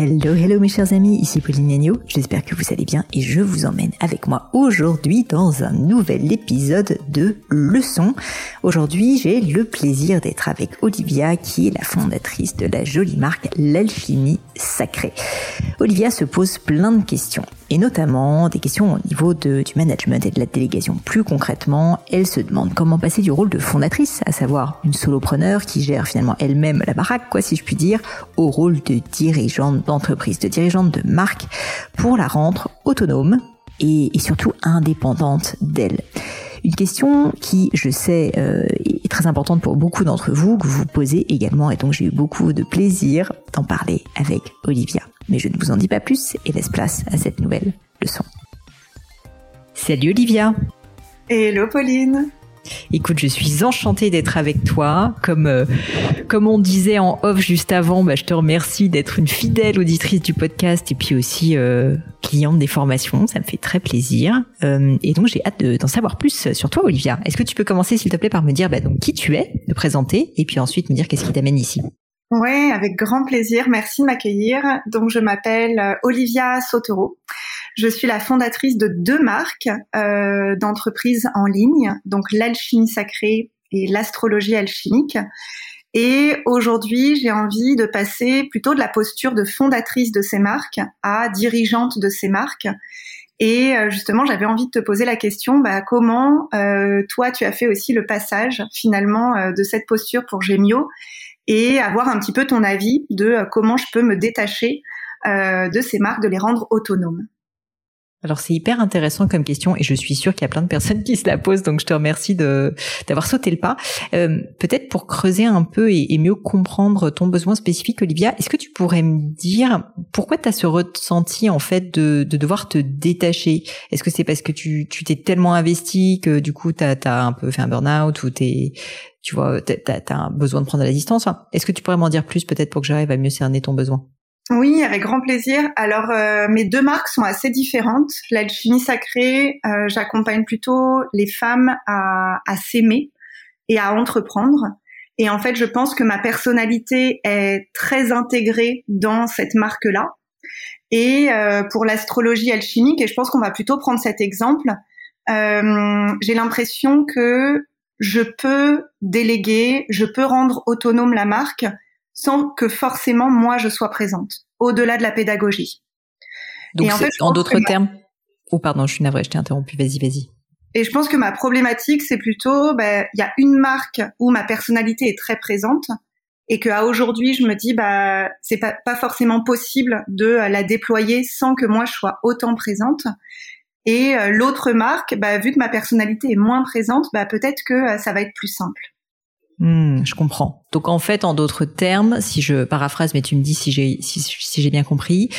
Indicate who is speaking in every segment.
Speaker 1: Hello, hello mes chers amis, ici Pauline Agneau, j'espère que vous allez bien et je vous emmène avec moi aujourd'hui dans un nouvel épisode de Leçon. Aujourd'hui j'ai le plaisir d'être avec Olivia qui est la fondatrice de la jolie marque L'Alchimie Sacrée. Olivia se pose plein de questions et notamment des questions au niveau du management et de la délégation. Plus concrètement, elle se demande comment passer du rôle de fondatrice, à savoir une solopreneur qui gère finalement elle-même la baraque, quoi si je puis dire, au rôle de dirigeante d'entreprise, de dirigeante de marque, pour la rendre autonome et surtout indépendante d'elle. Une question qui, je sais, euh, est très importante pour beaucoup d'entre vous, que vous posez également, et donc j'ai eu beaucoup de plaisir d'en parler avec Olivia. Mais je ne vous en dis pas plus et laisse place à cette nouvelle leçon. Salut Olivia
Speaker 2: Hello Pauline
Speaker 1: Écoute, je suis enchantée d'être avec toi. Comme euh, comme on disait en off juste avant, bah, je te remercie d'être une fidèle auditrice du podcast et puis aussi euh, cliente des formations. Ça me fait très plaisir. Euh, et donc j'ai hâte d'en savoir plus sur toi, Olivia. Est-ce que tu peux commencer, s'il te plaît, par me dire bah, donc qui tu es, de présenter, et puis ensuite me dire qu'est-ce qui t'amène ici?
Speaker 2: Oui, avec grand plaisir. Merci de m'accueillir. Donc je m'appelle Olivia Sotero. Je suis la fondatrice de deux marques euh, d'entreprises en ligne, donc l'alchimie sacrée et l'astrologie alchimique. Et aujourd'hui, j'ai envie de passer plutôt de la posture de fondatrice de ces marques à dirigeante de ces marques. Et euh, justement, j'avais envie de te poser la question, bah, comment euh, toi, tu as fait aussi le passage finalement euh, de cette posture pour Gemio et avoir un petit peu ton avis de comment je peux me détacher de ces marques, de les rendre autonomes.
Speaker 1: Alors c'est hyper intéressant comme question et je suis sûre qu'il y a plein de personnes qui se la posent donc je te remercie de d'avoir sauté le pas. Euh, Peut-être pour creuser un peu et, mieux comprendre ton besoin spécifique Olivia, est-ce que tu pourrais me dire pourquoi tu as ce ressenti en fait de, de devoir te détacher? Est-ce que c'est parce que tu tu t'es tellement investi que du coup tu as, un peu fait un burn-out ou t'es tu vois tu as, besoin de prendre la distance? Est-ce que tu pourrais m'en dire plus peut-être pour que j'arrive à mieux cerner ton besoin?
Speaker 2: Oui, avec grand plaisir. Alors, euh, mes deux marques sont assez différentes. L'alchimie sacrée, euh, j'accompagne plutôt les femmes à, à s'aimer et à entreprendre. Et en fait, je pense que ma personnalité est très intégrée dans cette marque-là. Et euh, pour l'astrologie alchimique, et je pense qu'on va plutôt prendre cet exemple, euh, j'ai l'impression que je peux déléguer, je peux rendre autonome la marque sans que forcément moi je sois présente, au-delà de la pédagogie.
Speaker 1: Donc en, d'autres termes, oh pardon, je suis navrée, je t'ai interrompu, vas-y, vas-y.
Speaker 2: Et je pense que ma problématique, c'est plutôt, bah, il y a une marque où ma personnalité est très présente et que à aujourd'hui, je me dis, bah, c'est pas, pas forcément possible de la déployer sans que moi je sois autant présente. Et euh, l'autre marque, bah, vu que ma personnalité est moins présente, bah, peut-être que euh, ça va être plus simple.
Speaker 1: Hmm, je comprends. Donc en fait, en d'autres termes, si je paraphrase, mais tu me dis si j'ai si, si j'ai bien compris,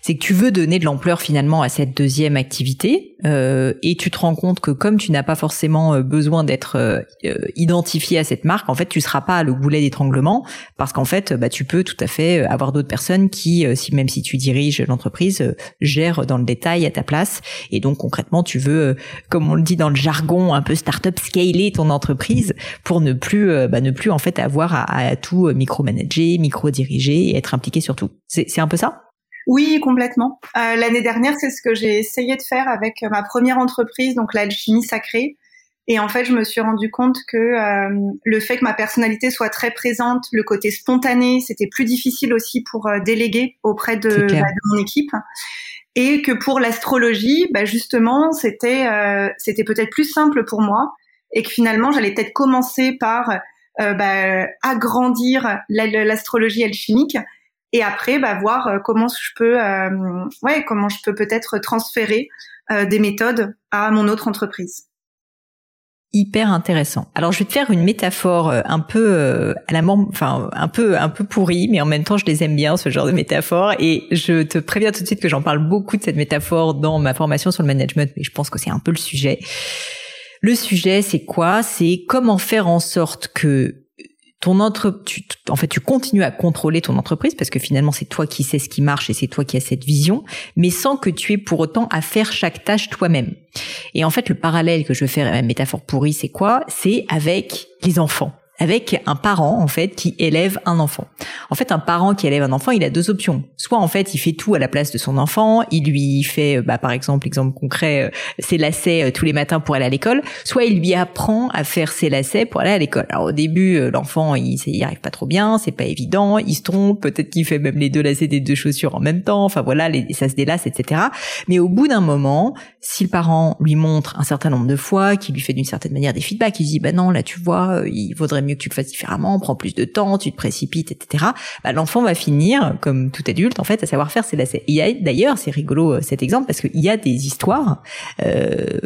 Speaker 1: c'est que tu veux donner de l'ampleur finalement à cette deuxième activité euh, et tu te rends compte que comme tu n'as pas forcément euh, besoin d'être euh, euh, identifié à cette marque, en fait, tu seras pas le goulet d'étranglement parce qu'en fait, bah, tu peux tout à fait avoir d'autres personnes qui, si même si tu diriges l'entreprise, gèrent dans le détail à ta place. Et donc concrètement, tu veux, comme on le dit dans le jargon, un peu startup scaler ton entreprise pour ne plus bah, ne plus en fait avoir à, tout micromanager, micro-diriger et être impliqué sur tout. C'est un peu ça?
Speaker 2: Oui, complètement. Euh, L'année dernière, c'est ce que j'ai essayé de faire avec ma première entreprise, donc l'alchimie sacrée. Et en fait, je me suis rendu compte que euh, le fait que ma personnalité soit très présente, le côté spontané, c'était plus difficile aussi pour euh, déléguer auprès de, bah, de, mon équipe. Et que pour l'astrologie, bah, justement, c'était euh, c'était peut-être plus simple pour moi. Et que finalement, j'allais peut-être commencer par euh, bah, agrandir l'astrologie alchimique et après bah, voir euh, comment je peux euh, ouais comment je peux peut-être transférer des méthodes à mon autre entreprise
Speaker 1: hyper intéressant. Alors je vais te faire une métaphore un peu à la enfin un peu un peu pourrie, mais en même temps je les aime bien ce genre de métaphore et je te préviens tout de suite que j'en parle beaucoup de cette métaphore dans ma formation sur le management, mais je pense que c'est un peu le sujet. Le sujet, c'est quoi? C'est comment faire en sorte que ton entre, en fait, tu continues à contrôler ton entreprise parce que finalement, c'est toi qui sais ce qui marche et c'est toi qui as cette vision, mais sans que tu aies pour autant à faire chaque tâche toi-même. Et en fait, le parallèle que je veux faire, la métaphore pourrie, c'est quoi? C'est avec les enfants avec un parent en fait qui élève un enfant. En fait, un parent qui élève un enfant, il a deux options. Soit en fait, il fait tout à la place de son enfant, il lui fait, bah, par exemple, exemple concret, euh, ses lacets euh, tous les matins pour aller à l'école. Soit il lui apprend à faire ses lacets pour aller à l'école. Alors au début, euh, l'enfant, il, il arrive pas trop bien, c'est pas évident, il se trompe, peut-être qu'il fait même les deux lacets des deux chaussures en même temps. Enfin voilà, ça se délace, etc. Mais au bout d'un moment, si le parent lui montre un certain nombre de fois, qu'il lui fait d'une certaine manière des feedbacks, il dit bah non là tu vois, il vaudrait mieux que tu le fasses différemment, prends plus de temps, tu te précipites, etc. Bah, l'enfant va finir, comme tout adulte, en fait, à savoir faire ses lacets. Il y a d'ailleurs, c'est rigolo euh, cet exemple parce qu'il y a des histoires. Euh,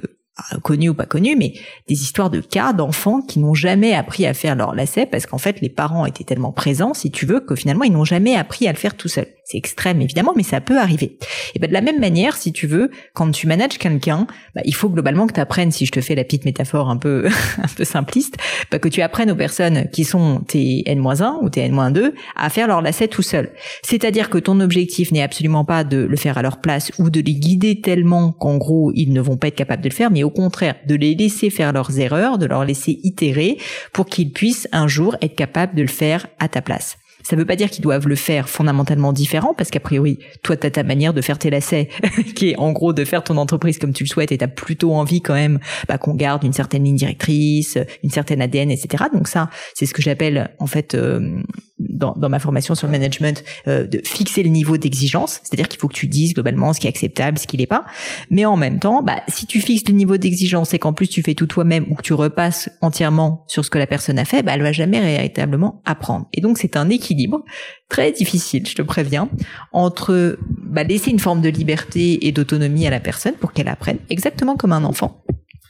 Speaker 1: connues ou pas connues, mais des histoires de cas d'enfants qui n'ont jamais appris à faire leur lacets parce qu'en fait les parents étaient tellement présents, si tu veux, que finalement ils n'ont jamais appris à le faire tout seuls. C'est extrême évidemment, mais ça peut arriver. Et ben de la même manière, si tu veux, quand tu manages quelqu'un, bah, il faut globalement que tu apprennes, si je te fais la petite métaphore un peu un peu simpliste, bah, que tu apprennes aux personnes qui sont tes N-1 ou tes N-2 à faire leur lacet tout seul. C'est-à-dire que ton objectif n'est absolument pas de le faire à leur place ou de les guider tellement qu'en gros ils ne vont pas être capables de le faire, mais au contraire de les laisser faire leurs erreurs, de leur laisser itérer pour qu'ils puissent un jour être capables de le faire à ta place. Ça ne veut pas dire qu'ils doivent le faire fondamentalement différent, parce qu'a priori, toi, tu ta manière de faire tes lacets, qui est en gros de faire ton entreprise comme tu le souhaites, et tu plutôt envie quand même bah, qu'on garde une certaine ligne directrice, une certaine ADN, etc. Donc ça, c'est ce que j'appelle en fait euh, dans, dans, ma formation sur le management, euh, de fixer le niveau d'exigence, c'est-à-dire qu'il faut que tu dises globalement ce qui est acceptable, ce qui n'est pas. Mais en même temps, bah, si tu fixes le niveau d'exigence et qu'en plus tu fais tout toi-même ou que tu repasses entièrement sur ce que la personne a fait, bah, elle va jamais véritablement apprendre. Et donc c'est un équilibre très difficile, je te préviens, entre bah, laisser une forme de liberté et d'autonomie à la personne pour qu'elle apprenne, exactement comme un enfant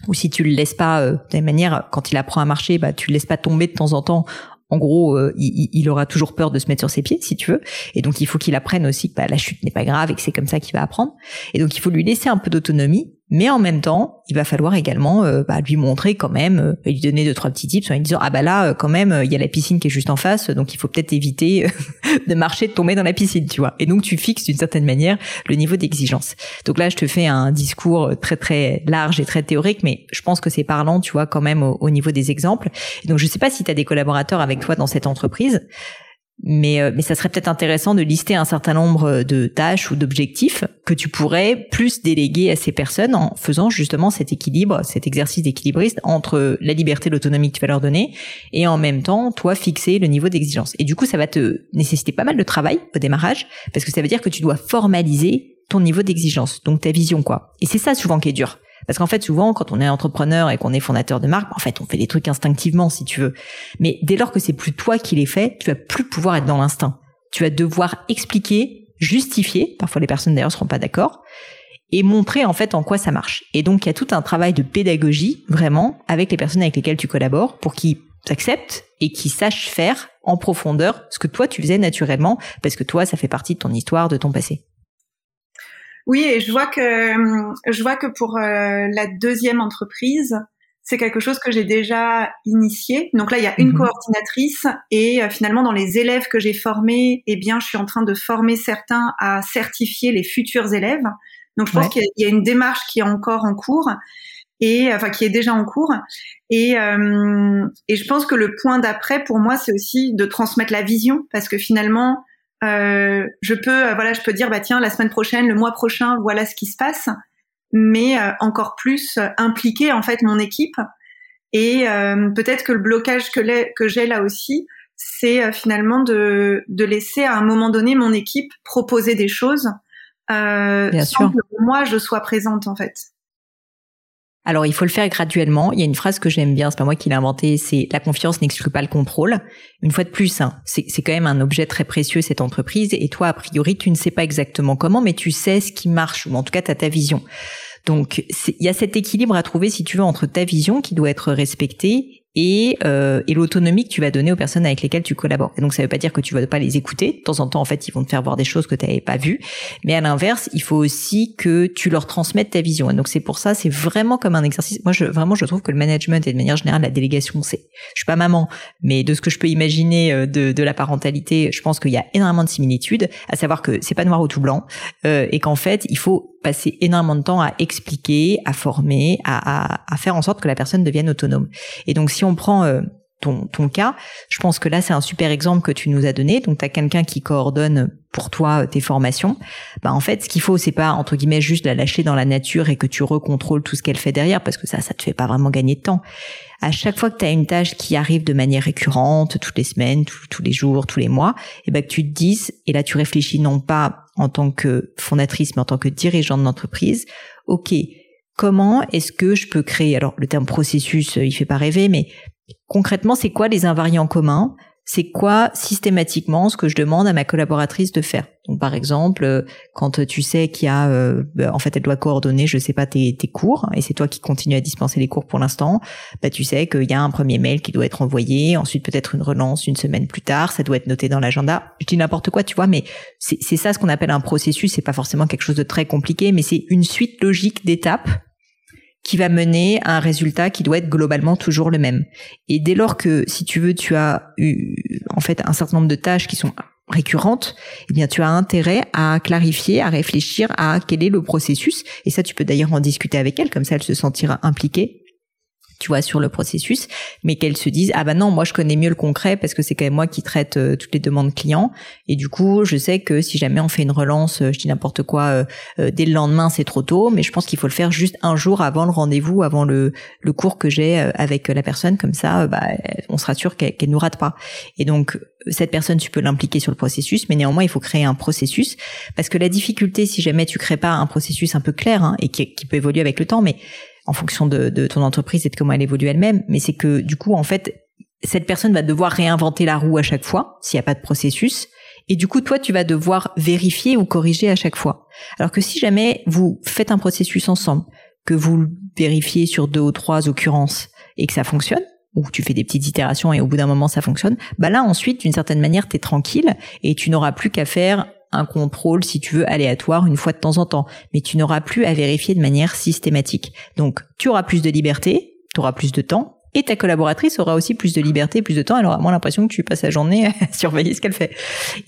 Speaker 1: ou si tu le laisses pas euh, de la manière quand il apprend à marcher bah tu le laisses pas tomber de temps en temps en gros, euh, il, aura toujours peur de se mettre sur ses pieds, si tu veux. Et donc, il faut qu'il apprenne aussi que bah, la chute n'est pas grave et que c'est comme ça qu'il va apprendre. Et donc, il faut lui laisser un peu d'autonomie mais en même temps, il va falloir également euh, bah, lui montrer quand même, euh, lui donner deux trois petits tips en lui disant ah bah là euh, quand même il y a la piscine qui est juste en face, donc il faut peut-être éviter de marcher, de tomber dans la piscine, tu vois. Et donc tu fixes d'une certaine manière le niveau d'exigence. Donc là je te fais un discours très très large et très théorique, mais je pense que c'est parlant, tu vois, quand même au, au niveau des exemples. Donc je sais pas si tu as des collaborateurs avec toi dans cette entreprise. Mais, euh, mais ça serait peut-être intéressant de lister un certain nombre de tâches ou d'objectifs que tu pourrais plus déléguer à ces personnes en faisant justement cet équilibre, cet exercice d'équilibriste entre la liberté l'autonomie que tu vas leur donner et en même temps, toi, fixer le niveau d'exigence. Et du coup, ça va te nécessiter pas mal de travail au démarrage parce que ça veut dire que tu dois formaliser ton niveau d'exigence, donc ta vision quoi. Et c'est ça souvent qui est dur. Parce qu'en fait, souvent, quand on est entrepreneur et qu'on est fondateur de marque, en fait, on fait des trucs instinctivement, si tu veux. Mais dès lors que c'est plus toi qui les fais, tu vas plus pouvoir être dans l'instinct. Tu vas devoir expliquer, justifier. Parfois, les personnes d'ailleurs seront pas d'accord et montrer en fait en quoi ça marche. Et donc, il y a tout un travail de pédagogie, vraiment, avec les personnes avec lesquelles tu collabores pour qu'ils acceptent et qu'ils sachent faire en profondeur ce que toi tu faisais naturellement parce que toi ça fait partie de ton histoire, de ton passé.
Speaker 2: Oui, et je vois que je vois que pour euh, la deuxième entreprise, c'est quelque chose que j'ai déjà initié. Donc là, il y a une mhm. coordinatrice et euh, finalement dans les élèves que j'ai formés, eh bien, je suis en train de former certains à certifier les futurs élèves. Donc je pense qu'il y a une démarche qui est encore en cours et enfin qui est déjà en cours. Et, euh, et je pense que le point d'après pour moi, c'est aussi de transmettre la vision parce que finalement, euh, je peux, euh, voilà, je peux dire, bah tiens, la semaine prochaine, le mois prochain, voilà ce qui se passe, mais euh, encore plus impliquer en fait mon équipe. Et peut-être que le blocage que, que j'ai là aussi, c'est finalement de, de laisser à un moment donné mon équipe proposer des choses sans que moi je sois présente en fait.
Speaker 1: Alors il faut le faire graduellement. Il y a une phrase que j'aime bien, c'est pas moi qui l'ai inventée, c'est la confiance n'exclut pas le contrôle. Une fois de plus, hein, c'est quand même un objet très précieux cette entreprise et toi a priori tu ne sais pas exactement comment, mais tu sais ce qui marche ou en tout cas tu as ta vision. Donc il y a cet équilibre à trouver si tu veux entre ta vision qui doit être respectée et, euh, et l'autonomie que tu vas donner aux personnes avec lesquelles tu collabores. Et donc ça veut pas dire que tu vas pas les écouter. De temps en temps, en fait, ils vont te faire voir des choses que tu n'avais pas vues. Mais à l'inverse, il faut aussi que tu leur transmettes ta vision. Et donc c'est pour ça, c'est vraiment comme un exercice. Moi, je, vraiment, je trouve que le management et de manière générale la délégation, c'est. Je suis pas maman, mais de ce que je peux imaginer euh, de, de la parentalité, je pense qu'il y a énormément de similitudes. À savoir que c'est pas noir ou tout blanc, euh, et qu'en fait, il faut passer énormément de temps à expliquer, à former, à, faire en sorte que la personne devienne autonome. Et donc si on prend euh, ton, ton cas. Je pense que là, c'est un super exemple que tu nous as donné. Donc, tu as quelqu'un qui coordonne pour toi tes formations. Bah, en fait, ce qu'il faut, c'est pas, entre guillemets, juste la lâcher dans la nature et que tu recontrôles tout ce qu'elle fait derrière, parce que ça, ça te fait pas vraiment gagner de temps. À chaque fois que tu as une tâche qui arrive de manière récurrente, toutes les semaines, tous les jours, tous les mois, et ben que tu te dises, et là tu réfléchis non pas en tant que fondatrice, mais en tant que dirigeante d'entreprise, ok, comment est-ce que je peux créer, alors le terme processus, il fait pas rêver, mais concrètement, c'est quoi les invariants communs? C'est quoi systématiquement ce que je demande à ma collaboratrice de faire? Donc par exemple, euh, quand tu sais qu'il y a, euh, bah, en fait, elle doit coordonner, je sais pas tes, tes cours, et c'est toi qui continues à dispenser les cours pour l'instant, bah tu sais qu'il y a un premier mail qui doit être envoyé, ensuite peut-être une relance une semaine plus tard, ça doit être noté dans l'agenda. Je dis n'importe quoi, tu vois, mais c'est ça ce qu'on appelle un processus. C'est pas forcément quelque chose de très compliqué, mais c'est une suite logique d'étapes qui va mener à un résultat qui doit être globalement toujours le même. Et dès lors que, si tu veux, tu as eu, en fait, un certain nombre de tâches qui sont récurrentes, eh bien, tu as intérêt à clarifier, à réfléchir à quel est le processus. Et ça, tu peux d'ailleurs en discuter avec elle, comme ça, elle se sentira impliquée tu vois, sur le processus, mais qu'elles se disent ah bah non, moi je connais mieux le concret parce que c'est quand même moi qui traite euh, toutes les demandes clients. Et du coup je sais que si jamais on fait une relance, euh, je dis n'importe quoi, euh, dès le lendemain c'est trop tôt, mais je pense qu'il faut le faire juste un jour avant le rendez-vous, avant le, le cours que j'ai avec la personne, comme ça, bah, on sera sûr qu'elle qu nous rate pas. Et donc cette personne, tu peux l'impliquer sur le processus, mais néanmoins, il faut créer un processus. Parce que la difficulté, si jamais tu crées pas un processus un peu clair hein, et qui, qui, peut évoluer avec le temps, mais en fonction de, de ton entreprise et de comment elle évolue elle-même, mais c'est que du coup, en fait, cette personne va devoir réinventer la roue à chaque fois s'il n'y a pas de processus. Et du coup, toi, tu vas devoir vérifier ou corriger à chaque fois. Alors que si jamais vous faites un processus ensemble, que vous vérifiez sur deux ou trois occurrences et que ça fonctionne, ou tu fais des petites itérations et au bout d'un moment ça fonctionne, bah là ensuite, d'une certaine manière, tu es tranquille et tu n'auras plus qu'à faire un contrôle, si tu veux, aléatoire une fois de temps en temps. Mais tu n'auras plus à vérifier de manière systématique. Donc, tu auras plus de liberté, tu auras plus de temps, et ta collaboratrice aura aussi plus de liberté, plus de temps. Elle aura moins l'impression que tu passes la journée à surveiller ce qu'elle fait.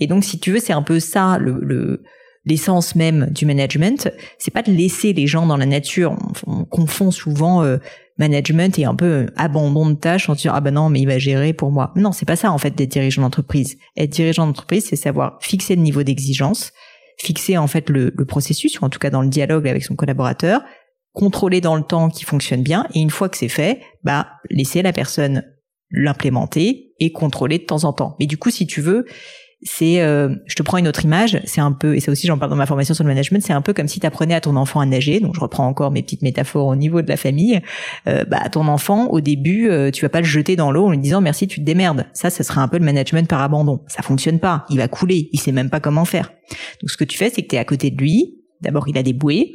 Speaker 1: Et donc, si tu veux, c'est un peu ça le, l'essence même du management. C'est pas de laisser les gens dans la nature. On, confond souvent euh, management et un peu abandon de tâches en disant ah ben non mais il va gérer pour moi. Non, c'est pas ça en fait d'être dirigeant d'entreprise. Être dirigeant d'entreprise, c'est savoir fixer le niveau d'exigence, fixer en fait le, le, processus ou en tout cas dans le dialogue avec son collaborateur, contrôler dans le temps qui fonctionne bien et une fois que c'est fait, bah laisser la personne l'implémenter et contrôler de temps en temps. Mais du coup, si tu veux, c'est, euh, je te prends une autre image, c'est un peu, et ça aussi j'en parle dans ma formation sur le management, c'est un peu comme si tu apprenais à ton enfant à nager, donc je reprends encore mes petites métaphores au niveau de la famille, euh, bah ton enfant, au début, euh, tu vas pas le jeter dans l'eau en lui disant merci, tu te démerdes. Ça, ça serait un peu le management par abandon. Ça fonctionne pas, il va couler, il sait même pas comment faire. Donc ce que tu fais, c'est que tu es à côté de lui, d'abord il a des bouées,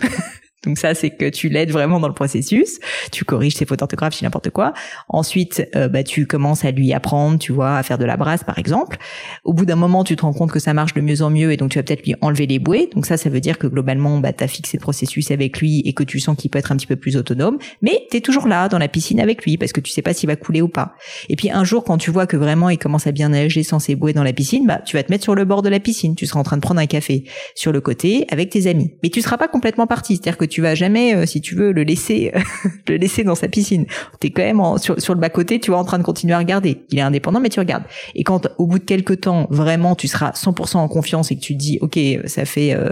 Speaker 1: Donc ça, c'est que tu l'aides vraiment dans le processus. Tu corriges ses fautes orthographes, si n'importe quoi. Ensuite, euh, bah, tu commences à lui apprendre, tu vois, à faire de la brasse, par exemple. Au bout d'un moment, tu te rends compte que ça marche de mieux en mieux et donc tu vas peut-être lui enlever les bouées. Donc ça, ça veut dire que globalement, bah, tu as fixé le processus avec lui et que tu sens qu'il peut être un petit peu plus autonome. Mais tu es toujours là, dans la piscine avec lui, parce que tu sais pas s'il va couler ou pas. Et puis un jour, quand tu vois que vraiment il commence à bien nager sans ses bouées dans la piscine, bah, tu vas te mettre sur le bord de la piscine. Tu seras en train de prendre un café sur le côté avec tes amis. Mais tu seras pas complètement parti. C'est-à-dire que tu vas jamais, euh, si tu veux, le laisser, le laisser dans sa piscine. T'es quand même sur, sur le bas côté, tu vois, en train de continuer à regarder. Il est indépendant, mais tu regardes. Et quand, au bout de quelques temps, vraiment, tu seras 100% en confiance et que tu te dis, ok, ça fait, euh,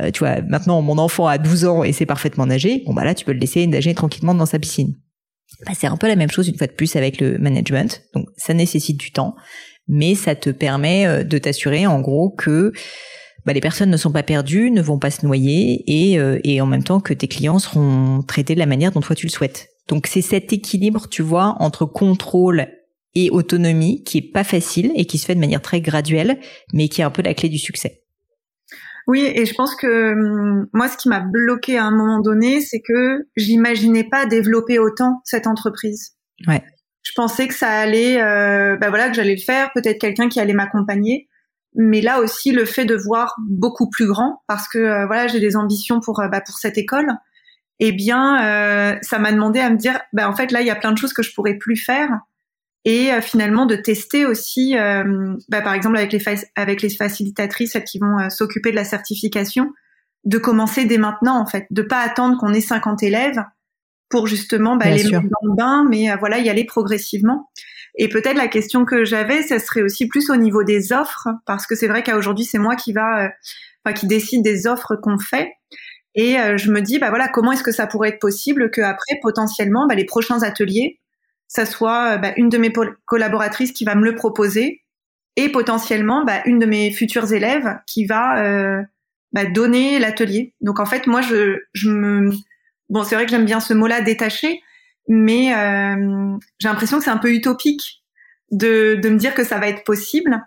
Speaker 1: euh, tu vois, maintenant mon enfant a 12 ans et c'est parfaitement nager. Bon bah là, tu peux le laisser nager tranquillement dans sa piscine. Bah, c'est un peu la même chose une fois de plus avec le management. Donc ça nécessite du temps, mais ça te permet de t'assurer en gros que bah, les personnes ne sont pas perdues, ne vont pas se noyer et, euh, et en même temps que tes clients seront traités de la manière dont toi tu le souhaites. Donc c'est cet équilibre, tu vois, entre contrôle et autonomie qui est pas facile et qui se fait de manière très graduelle, mais qui est un peu la clé du succès.
Speaker 2: Oui, et je pense que hum, moi, ce qui m'a bloqué à un moment donné, c'est que j'imaginais pas développer autant cette entreprise.
Speaker 1: Ouais.
Speaker 2: Je pensais que ça allait, euh, bah voilà, que j'allais le faire, peut-être quelqu'un qui allait m'accompagner mais là aussi le fait de voir beaucoup plus grand parce que euh, voilà j'ai des ambitions pour euh, bah, pour cette école eh bien euh, ça m'a demandé à me dire bah en fait là il y a plein de choses que je pourrais plus faire et finalement de tester aussi bah, par exemple avec les avec les facilitatrices celles qui vont s'occuper de la certification de commencer dès maintenant en fait de pas attendre qu'on ait 50 élèves pour justement bah, les mettre dans le bain mais voilà y aller progressivement Et peut-être la question que j'avais, ça serait aussi plus au niveau des offres, parce que c'est vrai qu'à aujourd'hui, c'est moi qui va, euh, enfin, qui décide des offres qu'on fait. Et euh, je me dis, bah voilà, comment est-ce que ça pourrait être possible que après, potentiellement, bah, les prochains ateliers, ça soit bah, une de mes collaboratrices qui va me le proposer, et potentiellement bah, une de mes futures élèves qui va euh, bah, donner l'atelier. Donc en fait, moi, je, je me, bon, c'est vrai que j'aime bien ce mot-là, détaché, mais euh, j'ai l'impression que c'est un peu utopique de, de me dire que ça va être possible.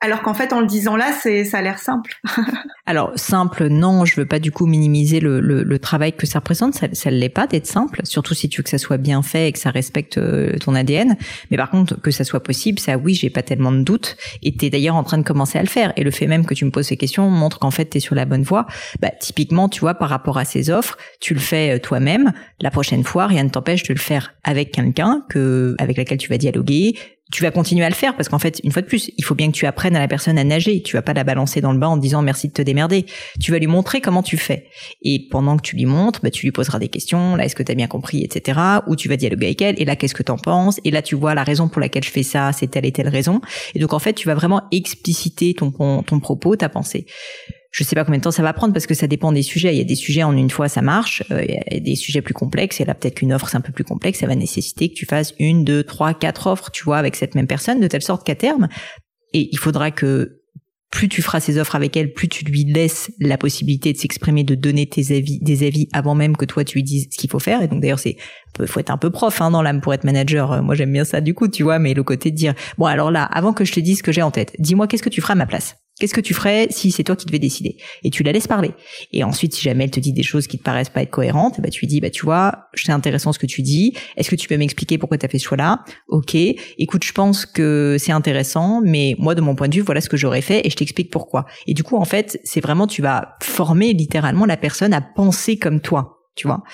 Speaker 2: Alors qu'en fait, en le disant là, c'est ça a l'air simple.
Speaker 1: Alors simple, non, je veux pas du coup minimiser le, le, le travail que ça représente. Ça, ça l'est pas d'être simple, surtout si tu veux que ça soit bien fait et que ça respecte euh, ton ADN. Mais par contre, que ça soit possible, ça oui, j'ai pas tellement de doutes. Et t'es d'ailleurs en train de commencer à le faire. Et le fait même que tu me poses ces questions montre qu'en fait t'es sur la bonne voie. Bah typiquement, tu vois, par rapport à ces offres, tu le fais euh, toi-même. La prochaine fois, rien ne t'empêche de le faire avec quelqu'un que avec laquelle tu vas dialoguer, tu vas continuer à le faire parce qu'en fait, une fois de plus, il faut bien que tu apprennes à la personne à nager. Tu vas pas la balancer dans le bain en disant merci de te démerder. Tu vas lui montrer comment tu fais. Et pendant que tu lui montres, bah, tu lui poseras des questions. Là, est-ce que tu as bien compris, etc. Ou tu vas dialoguer avec elle. Et là, qu'est-ce que t'en penses? Et là, tu vois la raison pour laquelle je fais ça, c'est telle et telle raison. Et donc, en fait, tu vas vraiment expliciter ton, ton propos, ta pensée. Je sais pas combien de temps ça va prendre parce que ça dépend des sujets. Il y a des sujets en une fois ça marche, euh, il y a des sujets plus complexes. Et là peut-être qu'une offre c'est un peu plus complexe, ça va nécessiter que tu fasses une, deux, trois, quatre offres, tu vois, avec cette même personne, de telle sorte qu'à terme, et il faudra que plus tu feras ces offres avec elle, plus tu lui laisses la possibilité de s'exprimer, de donner tes avis, des avis avant même que toi tu lui dises ce qu'il faut faire. Et donc d'ailleurs c'est, faut être un peu prof hein, dans l'âme pour être manager. Moi j'aime bien ça du coup, tu vois. Mais le côté de dire, bon alors là, avant que je te dise ce que j'ai en tête, dis-moi qu'est-ce que tu feras à ma place? Qu'est-ce que tu ferais si c'est toi qui devais décider? Et tu la laisses parler. Et ensuite, si jamais elle te dit des choses qui te paraissent pas être cohérentes, bah tu lui dis bah tu vois, c'est intéressant ce que tu dis. Est-ce que tu peux m'expliquer pourquoi tu as fait ce choix-là? Ok. Écoute, je pense que c'est intéressant, mais moi de mon point de vue, voilà ce que j'aurais fait et je t'explique pourquoi. Et du coup, en fait, c'est vraiment tu vas former littéralement la personne à penser comme toi, tu vois?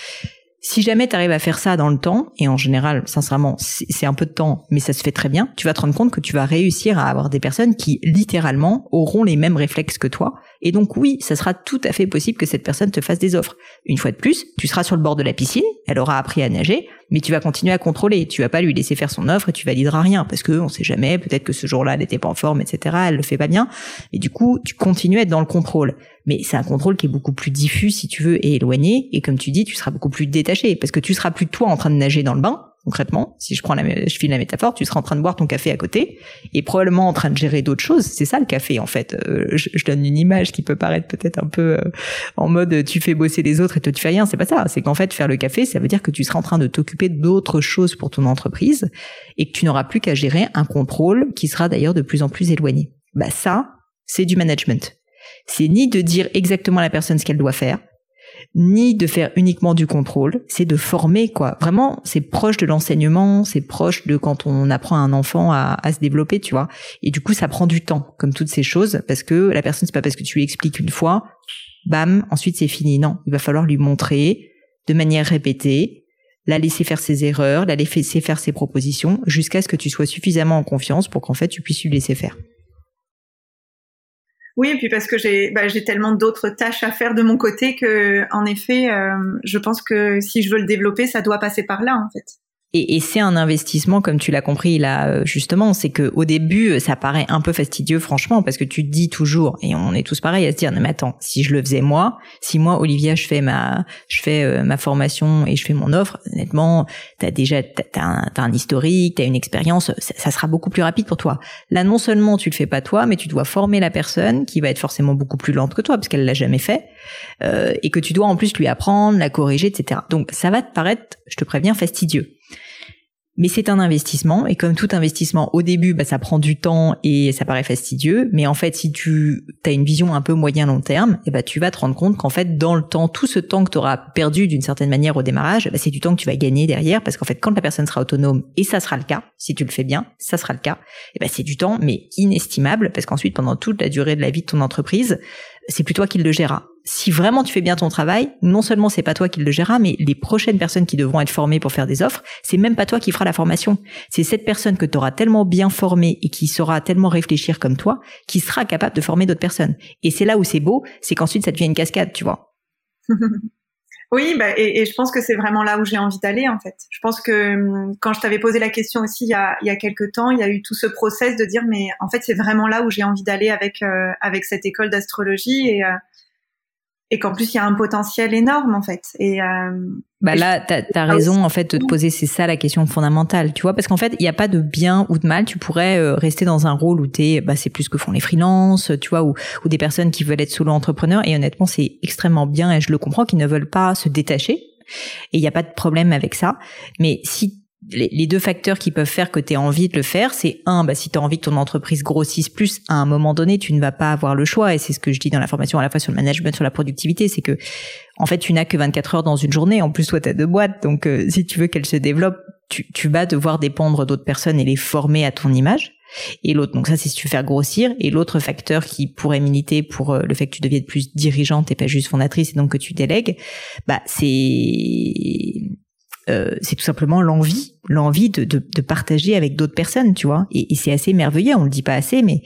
Speaker 1: Si jamais tu arrives à faire ça dans le temps, et en général, sincèrement, c'est un peu de temps, mais ça se fait très bien, tu vas te rendre compte que tu vas réussir à avoir des personnes qui, littéralement, auront les mêmes réflexes que toi. Et donc oui, ça sera tout à fait possible que cette personne te fasse des offres. Une fois de plus, tu seras sur le bord de la piscine, elle aura appris à nager, mais tu vas continuer à contrôler. Tu vas pas lui laisser faire son offre et tu valideras rien parce que on sait jamais, peut-être que ce jour-là elle n'était pas en forme, etc. Elle le fait pas bien. Et du coup, tu continues à être dans le contrôle. Mais c'est un contrôle qui est beaucoup plus diffus si tu veux et éloigné. Et comme tu dis, tu seras beaucoup plus détaché parce que tu seras plus toi en train de nager dans le bain concrètement, si je prends la, je file la métaphore, tu seras en train de boire ton café à côté et probablement en train de gérer d'autres choses. C'est ça le café en fait. Euh, je, donne une image qui peut paraître peut-être un peu euh, en mode tu fais bosser les autres et toi tu fais rien. C'est pas ça. C'est qu'en fait faire le café, ça veut dire que tu seras en train de t'occuper d'autres choses pour ton entreprise et que tu n'auras plus qu'à gérer un contrôle qui sera d'ailleurs de plus en plus éloigné. Bah ça, c'est du management. C'est ni de dire exactement à la personne ce qu'elle doit faire, ni de faire uniquement du contrôle, c'est de former quoi. Vraiment, c'est proche de l'enseignement, c'est proche de quand on apprend à un enfant à, se développer, tu vois. Et du coup, ça prend du temps, comme toutes ces choses, parce que la personne, c'est pas parce que tu lui expliques une fois, bam, ensuite c'est fini. Non, il va falloir lui montrer de manière répétée, la laisser faire ses erreurs, la laisser faire ses propositions, jusqu'à ce que tu sois suffisamment en confiance pour qu'en fait tu puisses lui laisser faire.
Speaker 2: Oui, et puis parce que j'ai bah, j'ai tellement d'autres tâches à faire de mon côté que, en effet, euh, je pense que si je veux le développer, ça doit passer par là, en fait.
Speaker 1: Et, et c'est un investissement, comme tu l'as compris là, euh, justement, c'est que au début, ça paraît un peu fastidieux, franchement, parce que tu te dis toujours, et on est tous pareils à se dire, non mais attends, si je le faisais moi, si moi, Olivia, je fais ma, je fais euh, ma formation et je fais mon offre, honnêtement, t'as déjà, t'as un, un historique, t'as une expérience, ça, ça, sera beaucoup plus rapide pour toi. Là, non seulement tu le fais pas toi, mais tu dois former la personne qui va être forcément beaucoup plus lente que toi, parce qu'elle l'a jamais fait, euh, et que tu dois en plus lui apprendre, la corriger, etc. Donc ça va te paraître, je te préviens, fastidieux. Mais c'est un investissement et comme tout investissement au début, bah, ça prend du temps et ça paraît fastidieux. Mais en fait, si tu as une vision un peu moyen long terme, et eh bah, tu vas te rendre compte qu'en fait, dans le temps, tout ce temps que tu auras perdu d'une certaine manière au démarrage, bah, c'est du temps que tu vas gagner derrière. Parce qu'en fait, quand la personne sera autonome, et ça sera le cas, si tu le fais bien, ça sera le cas, et bah, c'est du temps mais inestimable. Parce qu'ensuite, pendant toute la durée de la vie de ton entreprise, c'est plus toi qui le géreras si vraiment tu fais bien ton travail, non seulement c'est pas toi qui le gérera, mais les prochaines personnes qui devront être formées pour faire des offres, c'est même pas toi qui fera la formation. C'est cette personne que tu auras tellement bien formée et qui saura tellement réfléchir comme toi, qui sera capable de former d'autres personnes. Et c'est là où c'est beau, c'est qu'ensuite ça devient une cascade, tu vois.
Speaker 2: Oui, bah, et, je pense que c'est vraiment là où j'ai envie d'aller en fait. Je pense que hum, quand je t'avais posé la question aussi il y a, il y a quelques temps, il y a eu tout ce process de dire mais en fait c'est vraiment là où j'ai envie d'aller avec euh, avec cette école d'astrologie et euh, et qu'en plus il y a un potentiel énorme en fait. Et euh,
Speaker 1: bah là, t'as as raison en fait de te poser, c'est ça la question fondamentale, tu vois, parce qu'en fait il n'y a pas de bien ou de mal. Tu pourrais euh, rester dans un rôle où t'es, bah c'est plus que font les freelances, tu vois, ou, ou des personnes qui veulent être solo entrepreneurs. Et honnêtement, c'est extrêmement bien et je le comprends qu'ils ne veulent pas se détacher. Et il n'y a pas de problème avec ça. Mais si les, deux facteurs qui peuvent faire que tu aies envie de le faire, c'est un, bah, si tu as envie que ton entreprise grossisse plus, à un moment donné, tu ne vas pas avoir le choix. Et c'est ce que je dis dans la formation à la fois sur le management, sur la productivité, c'est que en fait, tu n'as que 24 heures dans une journée. En plus, toi, tu as deux boîtes. Donc, euh, si tu veux qu'elle se développe, tu, vas devoir dépendre d'autres personnes et les former à ton image. Et l'autre, donc ça, c'est si tu faire grossir. Et l'autre facteur qui pourrait militer pour euh, le fait que tu deviennes plus dirigeante et pas juste fondatrice et donc que tu délègues, bah, c'est euh, c'est tout simplement l'envie, l'envie de, de, de, partager avec d'autres personnes, tu vois. Et, c'est assez merveilleux, on le dit pas assez, mais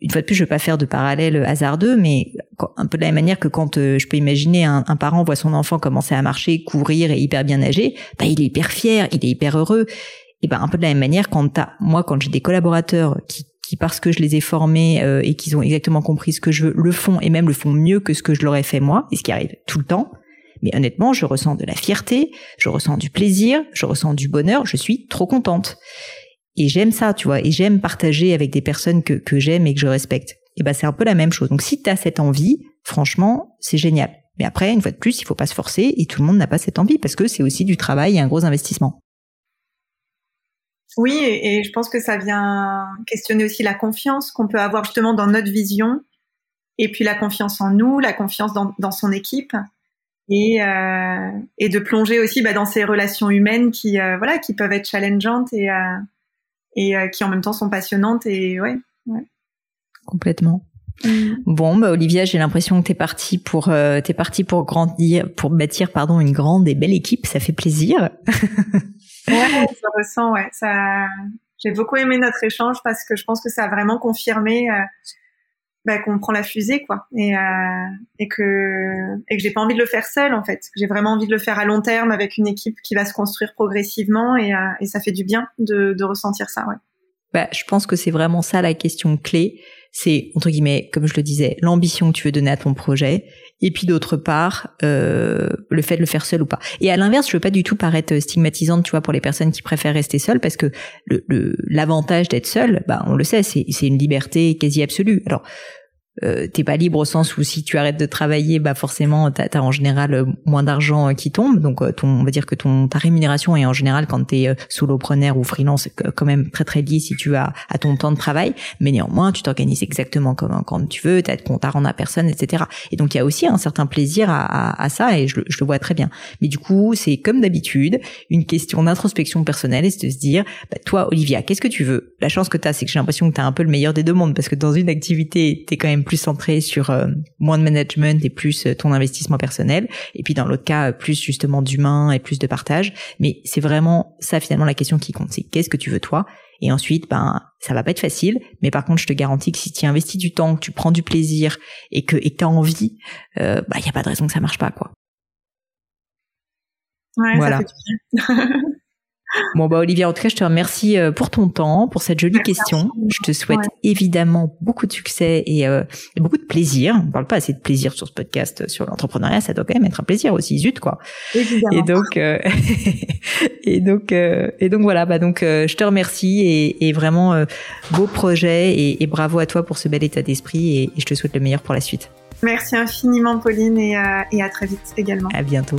Speaker 1: une fois de plus, je veux pas faire de parallèle hasardeux, mais un peu de la même manière que quand euh, je peux imaginer un, un, parent voit son enfant commencer à marcher, courir et hyper bien nager, bah il est hyper fier, il est hyper heureux. Et ben un peu de la même manière quand t'as, moi quand j'ai des collaborateurs qui qui parce que je les ai formés euh, et qu'ils ont exactement compris ce que je veux, le font et même le font mieux que ce que je l'aurais fait moi, et ce qui arrive tout le temps, mais honnêtement, je ressens de la fierté, je ressens du plaisir, je ressens du bonheur, je suis trop contente. Et j'aime ça, tu vois, et j'aime partager avec des personnes que, j'aime et que je respecte. Et ben c'est un peu la même chose. Donc si tu as cette envie, franchement, c'est génial. Mais après, une fois de plus, il faut pas se forcer et tout le monde n'a pas cette envie parce que c'est aussi du travail et un gros investissement.
Speaker 2: Oui, et, je pense que ça vient questionner aussi la confiance qu'on peut avoir justement dans notre vision et puis la confiance en nous, la confiance dans son équipe et, euh, et de plonger aussi bah, dans ces relations humaines qui euh, voilà qui peuvent être challengeantes et euh, et qui en même temps sont passionnantes et ouais, ouais.
Speaker 1: complètement mm. Bon, bah Olivia, j'ai l'impression que t'es partie pour t'es partie pour grandir, pour bâtir pardon une grande et belle équipe. Ça fait plaisir.
Speaker 2: ouais, je ressens. Ouais, ça. J'ai beaucoup aimé notre échange parce que je pense que ça a vraiment confirmé bah, qu'on prend la fusée quoi. Et euh, et que et que j'ai pas envie de le faire seul en fait. J'ai vraiment envie de le faire à long terme avec une équipe qui va se construire progressivement et, euh, et ça fait du bien de, de ressentir ça ouais.
Speaker 1: Bah, je pense que c'est vraiment ça la question clé. C'est entre guillemets comme je le disais l'ambition que tu veux donner à ton projet et puis d'autre part euh, le fait de le faire seul ou pas. Et à l'inverse, je veux pas du tout paraître stigmatisante, tu vois, pour les personnes qui préfèrent rester seules, parce que le l'avantage d'être seul, bah on le sait, c'est c'est une liberté quasi absolue. Alors euh, t'es pas libre au sens où si tu arrêtes de travailler, bah forcément t'as as en général euh, moins d'argent euh, qui tombe. Donc ton, on va dire que ton ta rémunération est en général quand t'es es solopreneur ou freelance quand même très très lié si tu as à ton temps de travail. Mais néanmoins tu t'organises exactement comme quand tu veux, t'as de compte à rendre à personne, etc. Et donc il y a aussi un certain plaisir à, à, ça et je, je, le vois très bien. Mais du coup c'est comme d'habitude une question d'introspection personnelle et c'est de se dire bah, toi Olivia qu'est-ce que tu veux? La chance que t'as c'est que j'ai l'impression que t'as un peu le meilleur des deux mondes parce que dans une activité t'es quand même plus centré sur euh, moins de management et plus euh, ton investissement personnel. Et puis dans l'autre cas, plus justement d'humain et plus de partage. Mais c'est vraiment ça finalement la question qui compte. C'est qu'est-ce que tu veux toi? Et ensuite, ben, ça va pas être facile, mais par contre, je te garantis que si tu investis du temps, que tu prends du plaisir et que et que t'as envie, euh, bah, il y a pas de raison que ça marche pas, quoi.
Speaker 2: Ouais, voilà. Ça fait
Speaker 1: Bon bah Olivia, en tout cas, je te remercie euh, pour ton temps, pour cette jolie question. Je te souhaite évidemment beaucoup de succès euh, et, beaucoup de plaisir. On parle pas assez de plaisir sur ce podcast sur l'entrepreneuriat, ça doit quand même être un plaisir aussi, zut quoi.
Speaker 2: Évidemment.
Speaker 1: Et donc euh, et donc et donc voilà, bah donc je te remercie et, et vraiment beau projet et, et, bravo à toi pour ce bel état d'esprit et, je te souhaite le meilleur pour la suite.
Speaker 2: Merci infiniment Pauline et, et à très vite également.
Speaker 1: À bientôt.